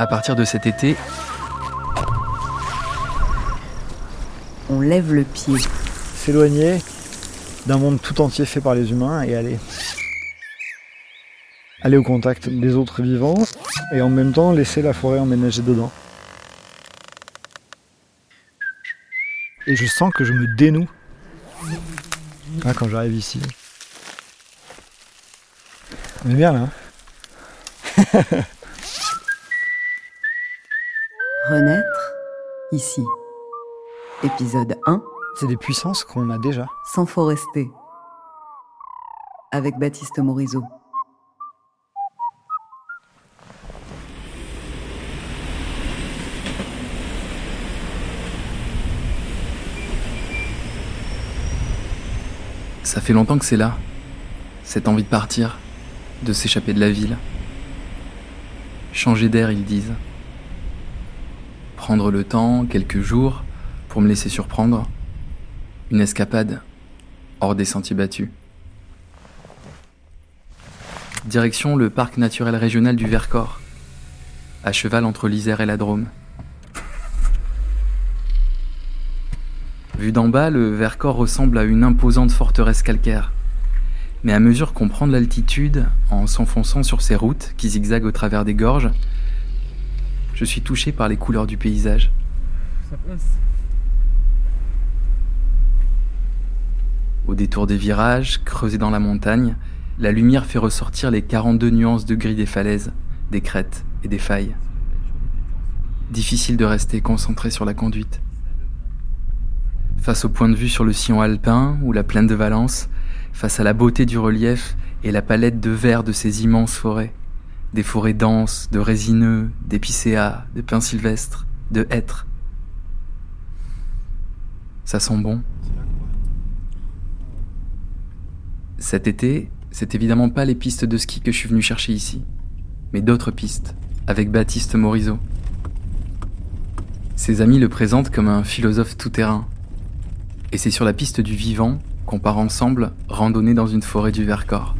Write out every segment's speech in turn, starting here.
À partir de cet été, on lève le pied. S'éloigner d'un monde tout entier fait par les humains et aller aller au contact des autres vivants et en même temps laisser la forêt emménager dedans. Et je sens que je me dénoue ah, quand j'arrive ici. On est bien là. hein? Renaître, ici. Épisode 1, C'est des puissances qu'on a déjà. sans forester. Avec Baptiste Morisot. ça fait longtemps que c'est là. Cette envie de partir, de s'échapper de la ville. Changer d'air, ils disent. Prendre le temps, quelques jours, pour me laisser surprendre. Une escapade, hors des sentiers battus. Direction le parc naturel régional du Vercors, à cheval entre l'Isère et la Drôme. Vu d'en bas, le Vercors ressemble à une imposante forteresse calcaire. Mais à mesure qu'on prend de l'altitude, en s'enfonçant sur ces routes qui zigzaguent au travers des gorges, je suis touché par les couleurs du paysage. Au détour des virages, creusés dans la montagne, la lumière fait ressortir les 42 nuances de gris des falaises, des crêtes et des failles. Difficile de rester concentré sur la conduite. Face au point de vue sur le sillon alpin ou la plaine de Valence, face à la beauté du relief et la palette de vert de ces immenses forêts, des forêts denses, de résineux, d'épicéas, de pins sylvestres, de hêtres. Ça sent bon. Cet été, c'est évidemment pas les pistes de ski que je suis venu chercher ici, mais d'autres pistes, avec Baptiste Morisot. Ses amis le présentent comme un philosophe tout-terrain, et c'est sur la piste du vivant qu'on part ensemble randonner dans une forêt du Vercors.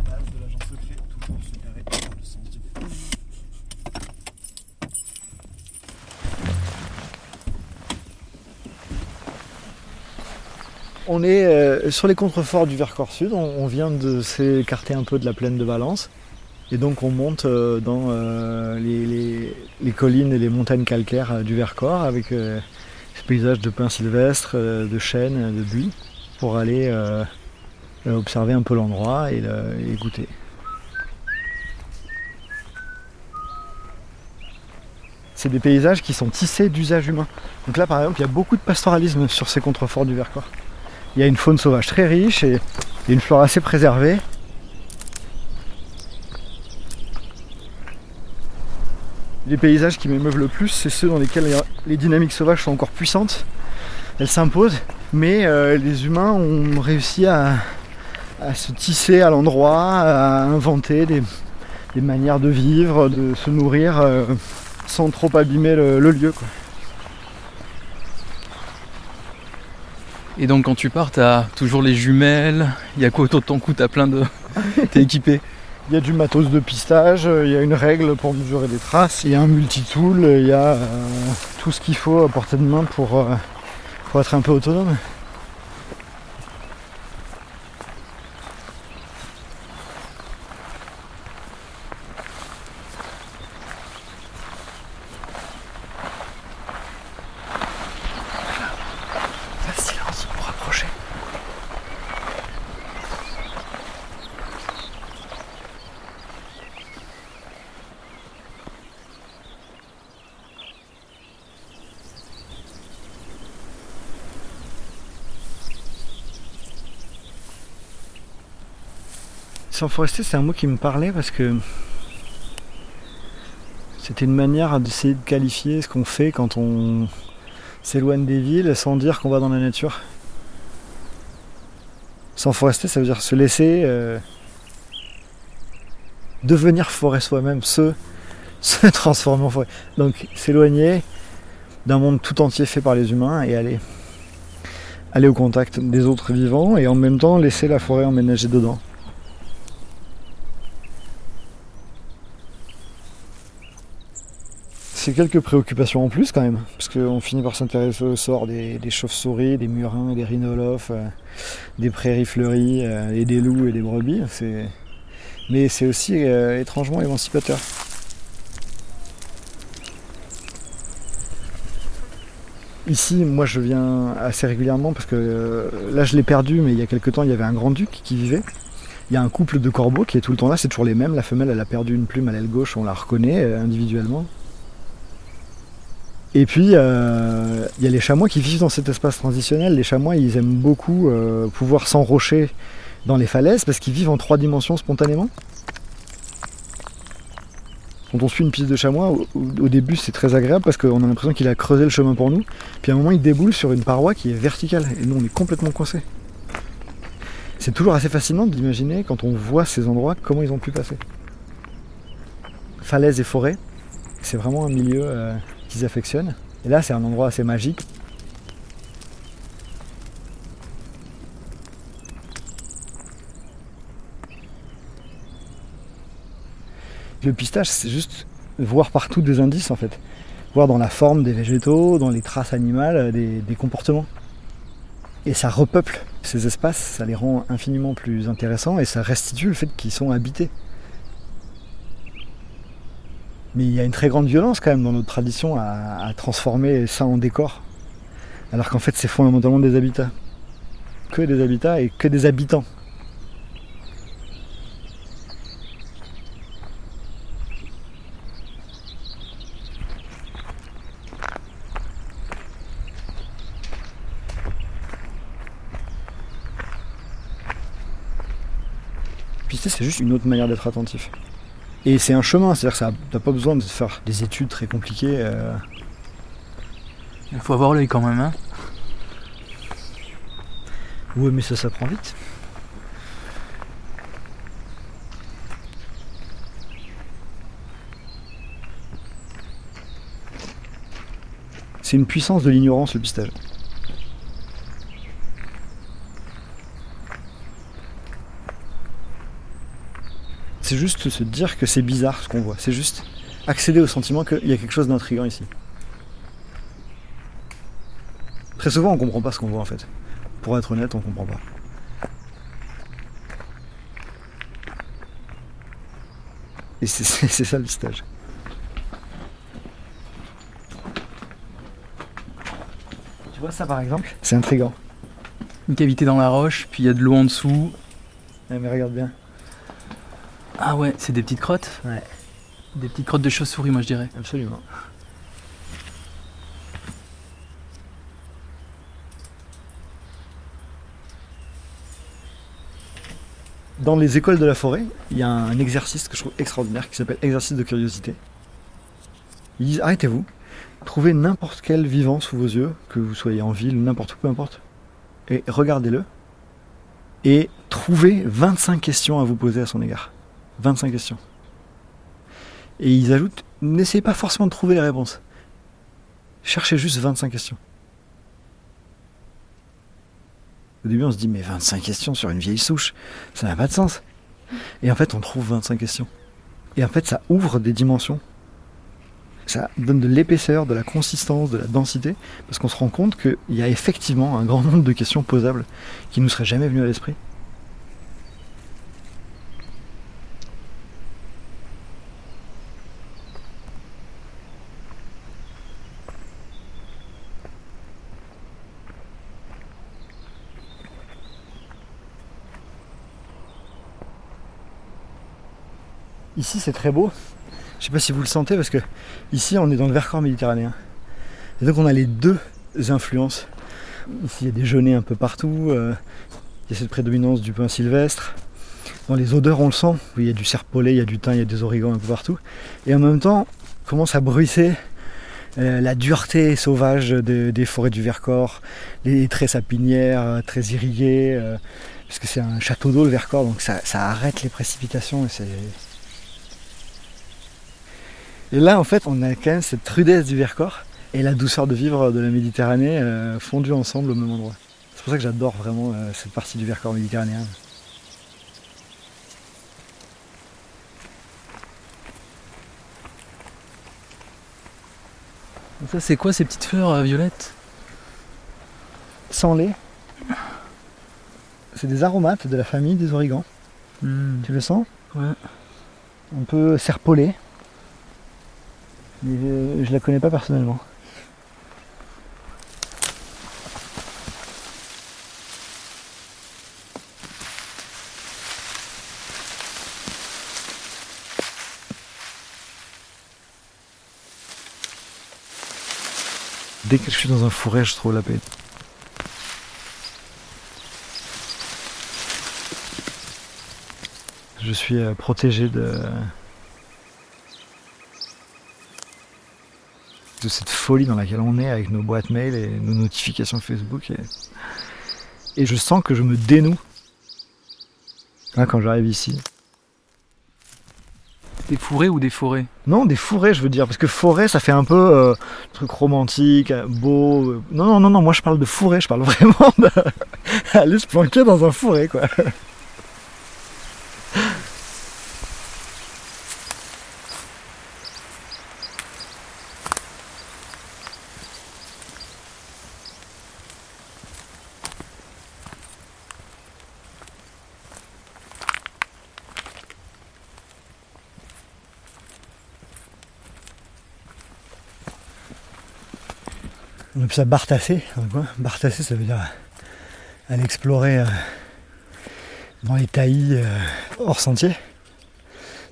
On est euh, sur les contreforts du Vercors Sud, on, vient de s'écarter un peu de la plaine de Valence. Et donc on monte euh, dans euh, les, collines et les montagnes calcaires du Vercors avec ce paysage de pins sylvestres, de chênes, de buis, pour aller observer un peu l'endroit et, et goûter. C'est des paysages qui sont tissés d'usages humains. Donc là par exemple il y a beaucoup de pastoralisme sur ces contreforts du Vercors. Il y a une faune sauvage très riche et, une flore assez préservée. Les paysages qui m'émeuvent le plus, c'est ceux dans lesquels les dynamiques sauvages sont encore puissantes. Elles s'imposent, mais euh, les humains ont réussi à, se tisser à l'endroit, à inventer des, manières de vivre, de se nourrir euh, sans trop abîmer le, lieu. Et donc quand tu pars, t'as toujours les jumelles, il y a quoi autour de ton cou, t'as plein de... T'es équipé? Il y a du matos de pistage, euh, il y a une règle pour mesurer des traces, il y a un multitool, il y a euh, tout ce qu'il faut à portée de main pour, euh, pour être un peu autonome. Sans forester, c'est un mot qui me parlait parce que c'était une manière d'essayer de qualifier ce qu'on fait quand on s'éloigne des villes sans dire qu'on va dans la nature. Sans forester, ça veut dire se laisser euh, devenir forêt soi-même, se, transformer en forêt. Donc s'éloigner d'un monde tout entier fait par les humains et aller au contact des autres vivants et en même temps laisser la forêt emménager dedans. C'est quelques préoccupations en plus quand même, parce qu'on finit par s'intéresser au sort des, chauves-souris, des murins, des rhinolophes, euh, des prairies fleuries, euh, et des loups et des brebis. Mais c'est aussi euh, étrangement émancipateur. Ici, moi je viens assez régulièrement parce que là je l'ai perdu, mais il y a quelques temps il y avait un grand-duc qui vivait. Il y a un couple de corbeaux qui est tout le temps là, c'est toujours les mêmes. La femelle elle a perdu une plume à l'aile gauche, on la reconnaît individuellement. Et puis, euh, il y a les chamois qui vivent dans cet espace transitionnel. Les chamois, ils aiment beaucoup euh, pouvoir s'enrocher dans les falaises parce qu'ils vivent en trois dimensions spontanément. Quand on suit une piste de chamois, au, début c'est très agréable parce qu'on a l'impression qu'il a creusé le chemin pour nous. Puis à un moment il déboule sur une paroi qui est verticale et nous on est complètement coincés. C'est toujours assez fascinant d'imaginer quand on voit ces endroits comment ils ont pu passer. Falaises et forêts, c'est vraiment un milieu euh, affectionnent. Et là, c'est un endroit assez magique. Le pistage, c'est juste voir partout des indices en fait. Voir dans la forme des végétaux, dans les traces animales, des, des comportements. Et ça repeuple ces espaces, ça les rend infiniment plus intéressants et ça restitue le fait qu'ils sont habités. Mais il y a une très grande violence quand même dans notre tradition à, transformer ça en décor. Alors qu'en fait c'est fondamentalement des habitats. Que des habitats et que des habitants. Puis c'est juste une autre manière d'être attentif. Et c'est un chemin, c'est-à-dire que t'as pas besoin de faire des études très compliquées. Euh. Il faut avoir l'œil quand même, hein Oui, mais ça s'apprend vite. C'est une puissance de l'ignorance le pistage. C'est juste se dire que c'est bizarre ce qu'on voit. C'est juste accéder au sentiment qu'il y a quelque chose d'intrigant ici. Très souvent, on comprend pas ce qu'on voit en fait. Pour être honnête, on comprend pas. Et c'est ça le stage. Tu vois ça par exemple? C'est intrigant. Une cavité dans la roche, puis il y a de l'eau en dessous. mais regarde bien. Ah ouais, c'est des petites crottes Ouais. Des petites crottes de chauve-souris, moi je dirais. Absolument. Dans les écoles de la forêt, il y a un exercice que je trouve extraordinaire qui s'appelle exercice de curiosité. Ils disent arrêtez-vous, trouvez n'importe quel vivant sous vos yeux, que vous soyez en ville, n'importe où, peu importe, et regardez-le, et trouvez 25 questions à vous poser à son égard. 25 questions. Et ils ajoutent, n'essayez pas forcément de trouver les réponses. Cherchez juste 25 questions. Au début, on se dit, mais 25 questions sur une vieille souche, ça n'a pas de sens. Et en fait, on trouve 25 questions. Et en fait, ça ouvre des dimensions. Ça donne de l'épaisseur, de la consistance, de la densité, parce qu'on se rend compte qu'il y a effectivement un grand nombre de questions posables qui nous seraient jamais venues à l'esprit. Ici, c'est très beau. Je sais pas si vous le sentez parce que ici, on est dans le Vercors méditerranéen. Et donc, on a les deux influences. Ici, il y a des genêts un peu partout. Euh, il y a cette prédominance du pain sylvestre. Dans les odeurs, on le sent. Il y a du serpolet, il y a du thym, il y a des origans un peu partout. Et en même temps, commence à bruisser euh, la dureté sauvage des forêts du Vercors, les traits sapinières euh, très irriguées, parce que c'est un château d'eau le Vercors, donc ça, ça arrête les précipitations et c'est et là, en fait, on a quand même cette rudesse du Vercors et la douceur de vivre de la Méditerranée euh, fondue ensemble au même endroit. C'est pour ça que j'adore vraiment euh, cette partie du Vercors méditerranéen. Ça, c'est quoi ces petites fleurs euh, violettes? Sans lait. C'est des aromates de la famille des origans. Hmm, Tu le sens? Ouais. Un peu serpolé. Mais je, la connais pas personnellement. Dès que je suis dans un fourré, je trouve la paix. Je suis euh, protégé de, de cette folie dans laquelle on est avec nos boîtes mail et nos notifications Facebook. Et, et je sens que je me dénoue Là, quand j'arrive ici. Des fourrés ou des forêts? Non, des fourrés, je veux dire, parce que forêt, ça fait un peu euh, truc romantique, beau. euh. Non, non, non, non, moi je parle de fourré, je parle vraiment d'aller se planquer dans un fourré, quoi. On appelle ça le coin. Bartasser, ça veut dire aller explorer euh, dans les taillis euh, hors sentier.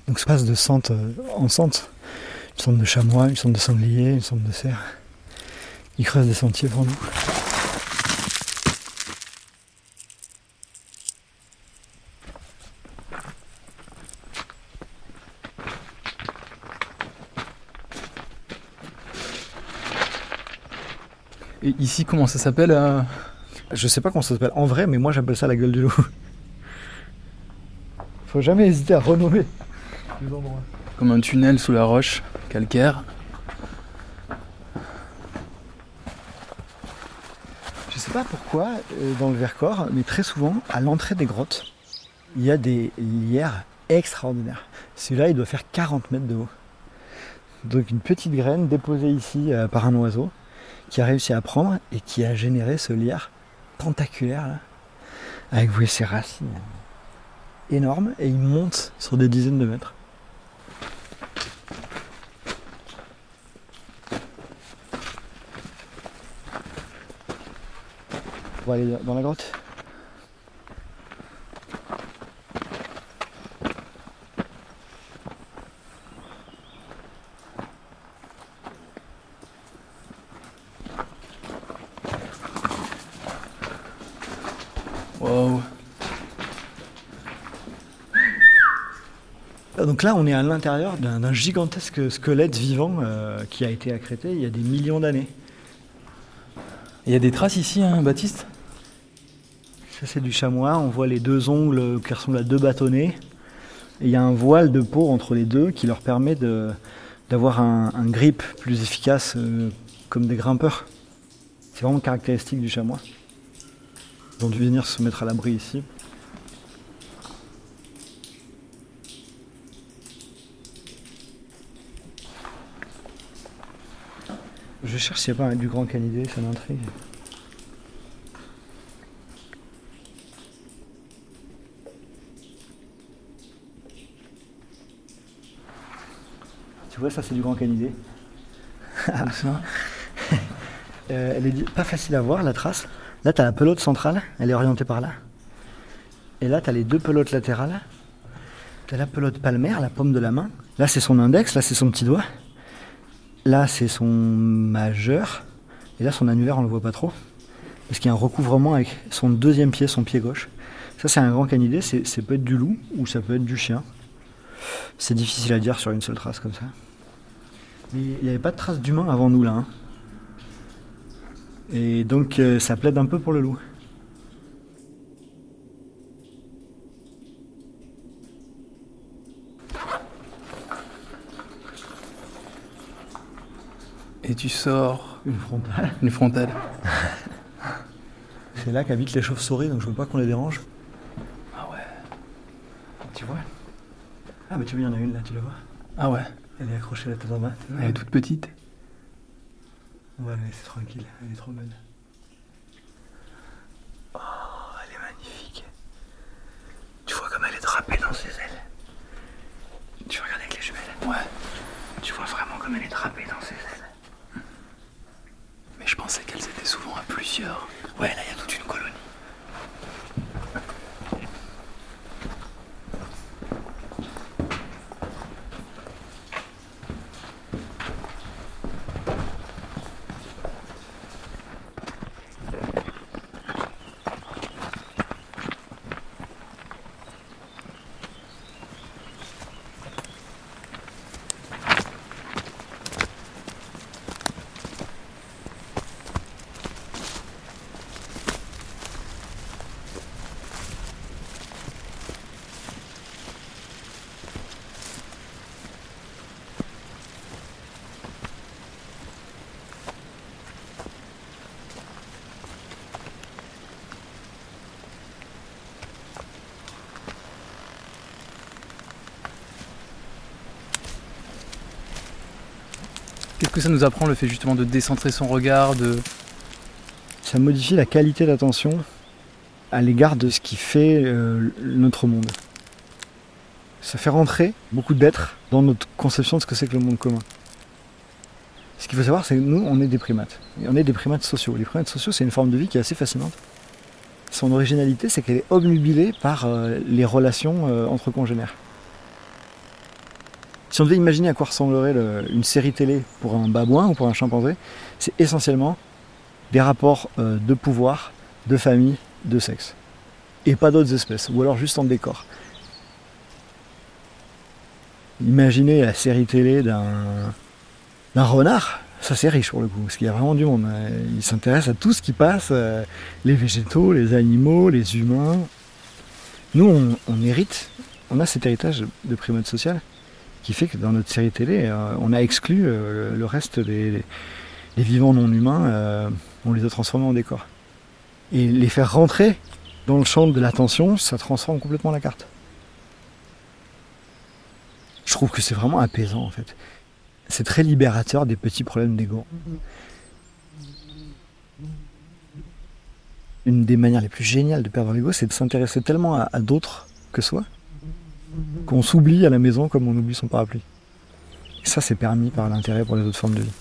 Donc ça passe de sente euh, en sente. Une sente de chamois, une sente de sanglier, une sente de cerf. Ils creusent des sentiers pour nous. Et ici, comment ça s'appelle euh Je sais pas comment ça s'appelle en vrai, mais moi j'appelle ça la gueule du loup. Faut jamais hésiter à renommer les endroits. Comme un tunnel sous la roche calcaire. Je sais pas pourquoi euh, dans le Vercors, mais très souvent, à l'entrée des grottes, il y a des lierres extraordinaires. Celui-là, il doit faire 40 mètres de haut. Donc une petite graine déposée ici euh, par un oiseau qui a réussi à prendre et qui a généré ce lierre tentaculaire là, avec vous ses racines énormes et il monte sur des dizaines de mètres. On va aller dans la grotte. Wow. Ah, Donc là, on est à l'intérieur d'un gigantesque squelette vivant euh, qui a été accrété il y a des millions d'années. Il y a des traces ici, hein, Baptiste? Ça, c'est du chamois. On voit les deux ongles qui ressemblent à deux bâtonnets. Et il y a un voile de peau entre les deux qui leur permet d'avoir un, un grip plus efficace, euh, comme des grimpeurs. C'est vraiment caractéristique du chamois. Ils ont dû venir se mettre à l'abri ici. Je cherche s'il n'y a pas du grand canidé, ça m'intrigue. Tu vois, ça c'est du grand canidé. Comme ça. Euh, elle est pas facile à voir, la trace. Là, tu as la pelote centrale, elle est orientée par là. Et là, tu as les deux pelotes latérales. Tu as la pelote palmaire, la paume de la main. Là, c'est son index, là, c'est son petit doigt. Là, c'est son majeur. Et là, son annulaire, on le voit pas trop. Parce qu'il y a un recouvrement avec son deuxième pied, son pied gauche. Ça, c'est un grand canidé. C'est, ça peut être du loup ou ça peut être du chien. C'est difficile à dire sur une seule trace comme ça. Mais il n'y avait pas de trace d'humain avant nous, là. hein. Et donc euh, ça plaide un peu pour le loup. Tu sors Une frontale. une frontale. C'est là qu'habitent les chauves-souris, donc je veux pas qu'on les dérange. Ah ouais. Tu vois? Ah mais tu vois, il y en a une là, tu la vois? Ah ouais. Elle est accrochée à la tête en bas. Elle est toute petite. On va la laisser tranquille, elle est trop belle. Oh, elle est magnifique. Tu vois comme elle est drapée dans ses ailes. Tu regardes avec les jumelles Ouais. Tu vois vraiment comme elle est drapée dans ses ailes. Mais je pensais qu'elles étaient souvent que ça nous apprend le fait justement de décentrer son regard, de... Ça modifie la qualité d'attention à l'égard de ce qui fait euh, notre monde. Ça fait rentrer beaucoup d'êtres dans notre conception de ce que c'est que le monde commun. Ce qu'il faut savoir, c'est que nous, on est des primates. Et on est des primates sociaux. Les primates sociaux, c'est une forme de vie qui est assez fascinante. Son originalité, c'est qu'elle est obnubilée par euh, les relations euh, entre congénères. Si on devait imaginer à quoi ressemblerait le- une série télé pour un babouin ou pour un chimpanzé, c'est essentiellement des rapports euh, de pouvoir, de famille, de sexe. Et pas d'autres espèces, ou alors juste en décor. Imaginez la série télé d'un renard, ça c'est riche pour le coup, parce qu'il y a vraiment du monde. Euh, Il s'intéresse à tout ce qui passe, euh, les végétaux, les animaux, les humains. Nous, on, on hérite, on a cet héritage de primate social qui fait que dans notre série télé, euh, on a exclu euh, le reste des, vivants non humains, euh, on les a transformés en décor. Et les faire rentrer dans le champ de l'attention, ça transforme complètement la carte. Je trouve que c'est vraiment apaisant en fait. C'est très libérateur des petits problèmes d'ego. Une des manières les plus géniales de perdre l'ego, c'est de s'intéresser tellement à d'autres que soi qu'on s'oublie à la maison comme on oublie son parapluie. Et ça, c'est permis par l'intérêt pour les autres formes de vie.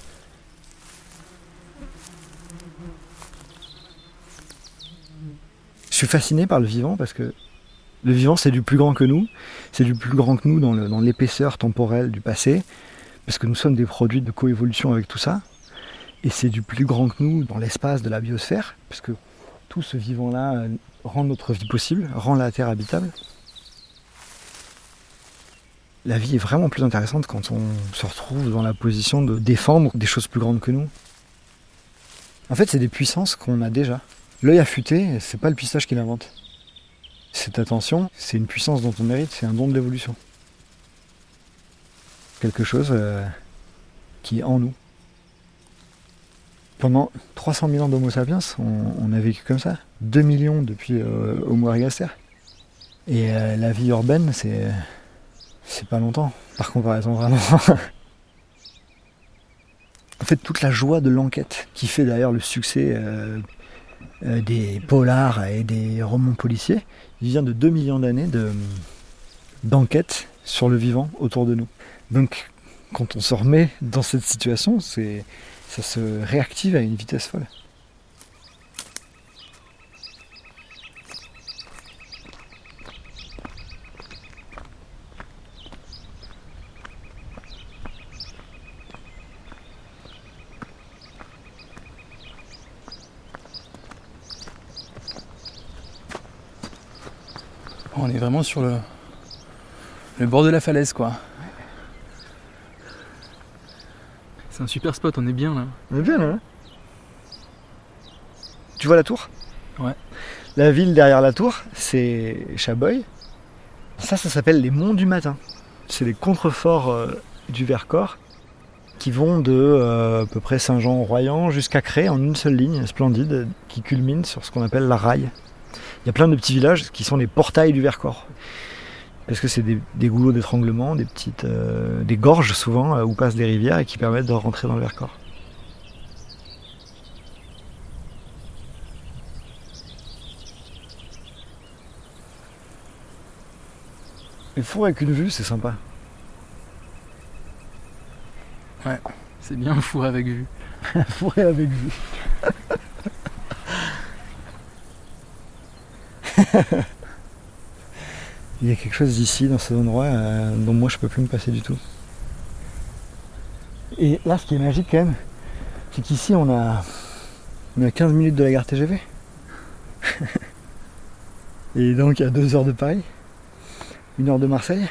Je suis fasciné par le vivant parce que le vivant, c'est du plus grand que nous. C'est du plus grand que nous dans l'épaisseur temporelle du passé, parce que nous sommes des produits de coévolution avec tout ça. Et c'est du plus grand que nous dans l'espace de la biosphère, parce que tout ce vivant-là rend notre vie possible, rend la Terre habitable. La vie est vraiment plus intéressante quand on se retrouve dans la position de défendre des choses plus grandes que nous. En fait, c'est des puissances qu'on a déjà. L'œil affûté, c'est pas le pistache qui l'invente. Cette attention, c'est une puissance dont on hérite, c'est un don de l'évolution. Quelque chose euh, qui est en nous. Pendant 300 000 ans d'Homo sapiens, on, on a vécu comme ça. 2 millions depuis euh, Homo ergaster. Et euh, la vie urbaine, c'est c'est pas longtemps, par comparaison vraiment. en fait, toute la joie de l'enquête, qui fait d'ailleurs le succès euh, euh, des polars et des romans policiers, vient de 2 millions d'années de- d'enquête sur le vivant autour de nous. Donc, quand on se remet dans cette situation, ça se réactive à une vitesse folle. On est vraiment sur le, le bord de la falaise, quoi. C'est un super spot, on est bien là. On est bien là. hein tu vois la tour? Ouais. La ville derrière la tour, c'est Chaboy. Ça, ça s'appelle les Monts du Matin. C'est les contreforts euh, du Vercors qui vont de euh, à peu près Saint-Jean-Royan jusqu'à Cré en une seule ligne splendide qui culmine sur ce qu'on appelle la raille. Il y a plein de petits villages qui sont les portails du Vercors. Parce que c'est des, goulots d'étranglement, des petites, euh, des gorges souvent euh, où passent des rivières et qui permettent de rentrer dans le Vercors. Une four avec une vue, c'est sympa. Ouais, c'est bien un four avec vue. un avec vue. Il y a quelque chose ici, dans cet endroit, euh, dont moi je peux plus me passer du tout. Et là, ce qui est magique quand même, c'est qu'ici on a, on a 15 minutes de la gare TGV. Et donc à 2 heures de Paris, 1 heure de Marseille.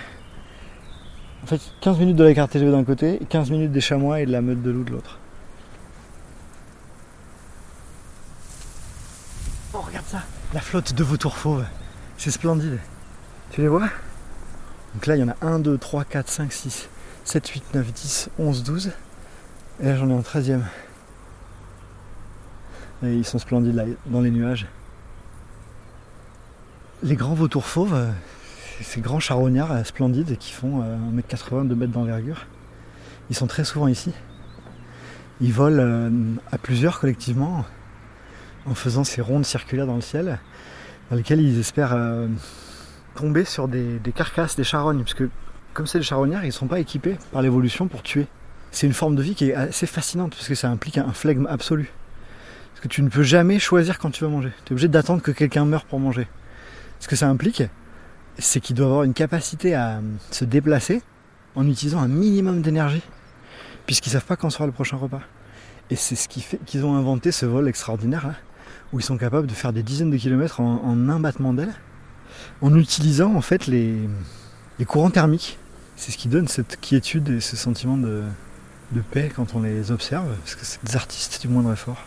En fait, 15 minutes de la gare TGV d'un côté, et 15 minutes des chamois et de la meute de loup de l'autre. Oh, regarde ça La de vautours fauves. C'est splendide. Tu les vois? Donc là, il y en a 1, 2, 3, 4, 5, 6, 7, 8, 9, 10, 11, 12. Et là, j'en ai un 13e. Et ils sont splendides là, dans les nuages. Les grands vautours fauves, euh, ces grands charognards euh, splendides qui font euh, 1m80, 2 mètres d'envergure, ils sont très souvent ici. Ils volent euh, à plusieurs collectivement en faisant ces rondes circulaires dans le ciel dans lesquelles ils espèrent euh, tomber sur des, carcasses, des charognes, parce que comme c'est des charognards, ils ne sont pas équipés par l'évolution pour tuer. C'est une forme de vie qui est assez fascinante parce que ça implique un flegme absolu. Parce que tu ne peux jamais choisir quand tu vas manger. Tu es obligé d'attendre que quelqu'un meure pour manger. Ce que ça implique, c'est qu'ils doivent avoir une capacité à euh, se déplacer en utilisant un minimum d'énergie, puisqu'ils savent pas quand sera le prochain repas. Et c'est ce qui fait qu'ils ont inventé ce vol extraordinaire là, où ils sont capables de faire des dizaines de kilomètres en, un battement d'aile, en utilisant en fait les, courants thermiques. C'est ce qui donne cette quiétude et ce sentiment de paix quand on les observe, parce que c'est des artistes du moindre effort.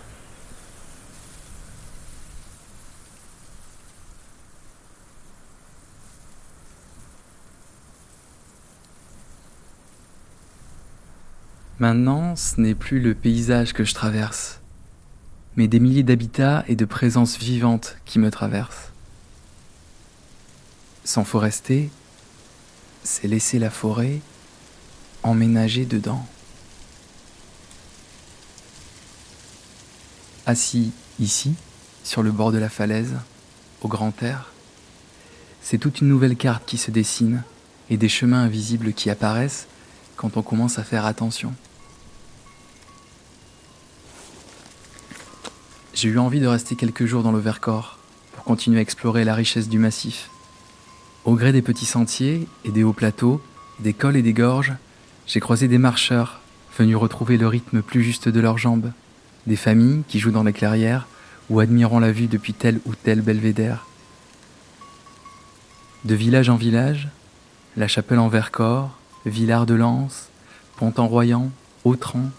Maintenant, ce n'est plus le paysage que je traverse, mais des milliers d'habitats et de présences vivantes qui me traversent. Sans forester, c'est laisser la forêt emménager dedans. Assis ici, sur le bord de la falaise, au grand air, c'est toute une nouvelle carte qui se dessine et des chemins invisibles qui apparaissent quand on commence à faire attention. J'ai eu envie de rester quelques jours dans le Vercors pour continuer à explorer la richesse du massif. Au gré des petits sentiers et des hauts plateaux, des cols et des gorges, j'ai croisé des marcheurs venus retrouver le rythme plus juste de leurs jambes, des familles qui jouent dans les clairières ou admirant la vue depuis tel ou tel belvédère. De village en village, la chapelle en Vercors, Villard de Lens, Pont-en-Royant, Autran,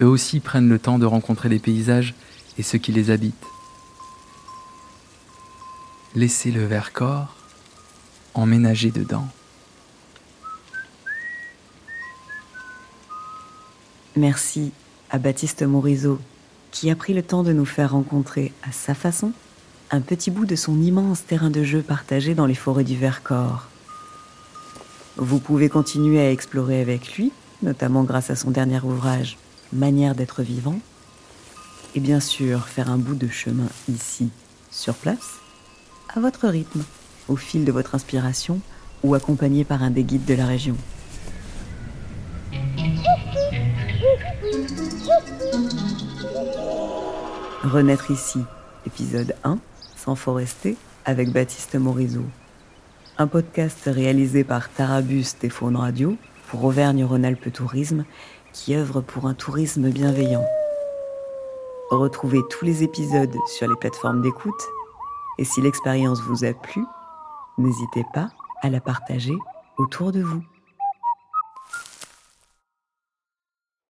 eux aussi prennent le temps de rencontrer les paysages et ceux qui les habitent. Laissez le Vercors emménager dedans. Merci à Baptiste Morisot, qui a pris le temps de nous faire rencontrer à sa façon un petit bout de son immense terrain de jeu partagé dans les forêts du Vercors. Vous pouvez continuer à explorer avec lui, notamment grâce à son dernier ouvrage Manière d'être vivant, et bien sûr faire un bout de chemin ici, sur place, à votre rythme, au fil de votre inspiration ou accompagné par un des guides de la région. Renaître ici, épisode 1, sans forester, avec Baptiste Morizot. Un podcast réalisé par Tarabus et Radio pour Auvergne-Rhône-Alpes Tourisme qui œuvre pour un tourisme bienveillant. Retrouvez tous les épisodes sur les plateformes d'écoute et si l'expérience vous a plu, n'hésitez pas à la partager autour de vous.